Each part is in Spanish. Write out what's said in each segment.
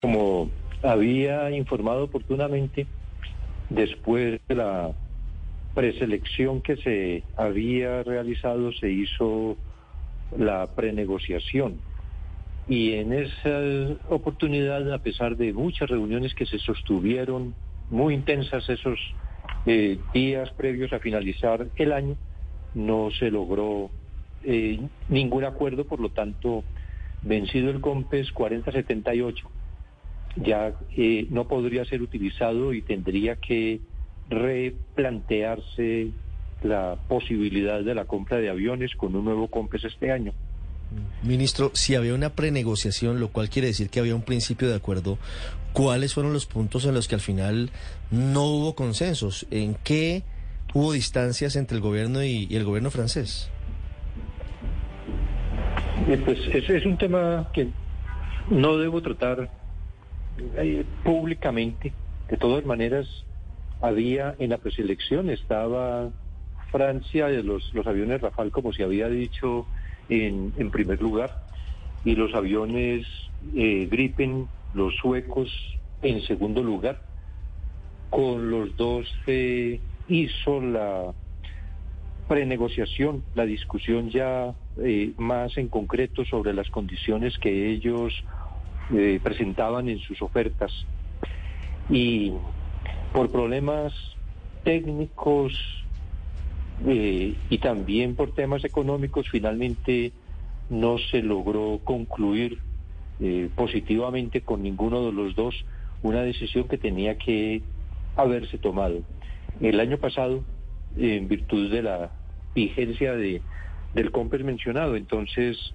Como había informado oportunamente, después de la preselección que se había realizado, se hizo la prenegociación. Y en esa oportunidad, a pesar de muchas reuniones que se sostuvieron, muy intensas esos eh, días previos a finalizar el año, no se logró eh, ningún acuerdo, por lo tanto, vencido el COMPES 4078, ya eh, no podría ser utilizado y tendría que replantearse la posibilidad de la compra de aviones con un nuevo COMPES este año. Ministro, si había una prenegociación, lo cual quiere decir que había un principio de acuerdo, ¿cuáles fueron los puntos en los que al final no hubo consensos? ¿En qué hubo distancias entre el gobierno y, y el gobierno francés? Eh, pues ese es un tema que no debo tratar eh, públicamente. De todas maneras, había en la preselección, estaba Francia de los, los aviones Rafale, como se había dicho, en, en primer lugar, y los aviones eh, Gripen, los suecos, en segundo lugar. Con los dos se hizo la prenegociación, la discusión ya eh, más en concreto sobre las condiciones que ellos eh, presentaban en sus ofertas. Y por problemas técnicos eh, y también por temas económicos, finalmente no se logró concluir eh, positivamente con ninguno de los dos una decisión que tenía que haberse tomado. El año pasado, en virtud de la vigencia de, del COMPES mencionado, entonces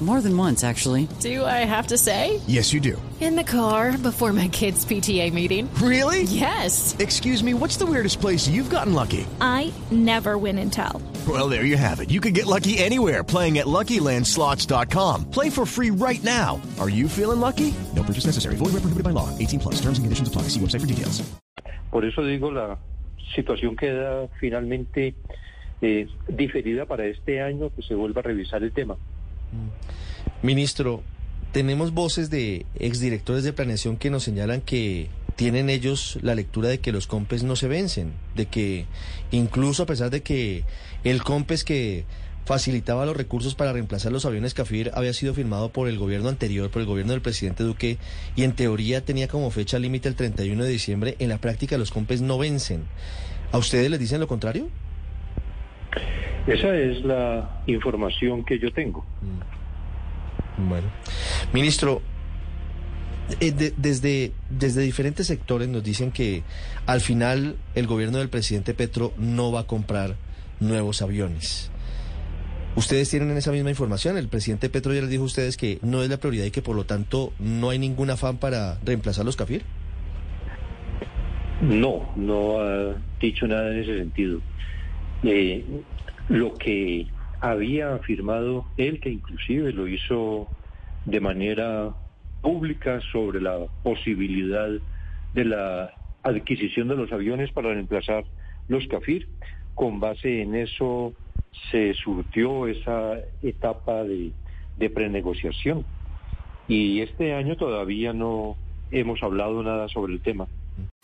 More than once, actually. Do I have to say? Yes, you do. In the car before my kids' PTA meeting. Really? Yes. Excuse me, what's the weirdest place you've gotten lucky? I never win and tell. Well, there you have it. You can get lucky anywhere playing at LuckyLandSlots.com. Play for free right now. Are you feeling lucky? No purchase necessary. Void where prohibited by law. 18 plus. Terms and conditions apply. See website for details. Por eso digo, la situación queda finalmente eh, diferida para este año, que se vuelva a revisar el tema. Ministro, tenemos voces de exdirectores de planeación que nos señalan que tienen ellos la lectura de que los COMPES no se vencen, de que incluso a pesar de que el COMPES que facilitaba los recursos para reemplazar los aviones Cafir había sido firmado por el gobierno anterior, por el gobierno del presidente Duque, y en teoría tenía como fecha límite el 31 de diciembre, en la práctica los COMPES no vencen. ¿A ustedes les dicen lo contrario? Esa es la información que yo tengo. Bueno, ministro, eh, de- desde, desde diferentes sectores nos dicen que al final el gobierno del presidente Petro no va a comprar nuevos aviones. ¿Ustedes tienen esa misma información? El presidente Petro ya les dijo a ustedes que no es la prioridad y que por lo tanto no hay ningún afán para reemplazar los Cafir. No, no ha dicho nada en ese sentido. Eh, lo que había afirmado él, que inclusive lo hizo de manera pública sobre la posibilidad de la adquisición de los aviones para reemplazar los CAFIR, con base en eso se surtió esa etapa de, de prenegociación. Y este año todavía no hemos hablado nada sobre el tema.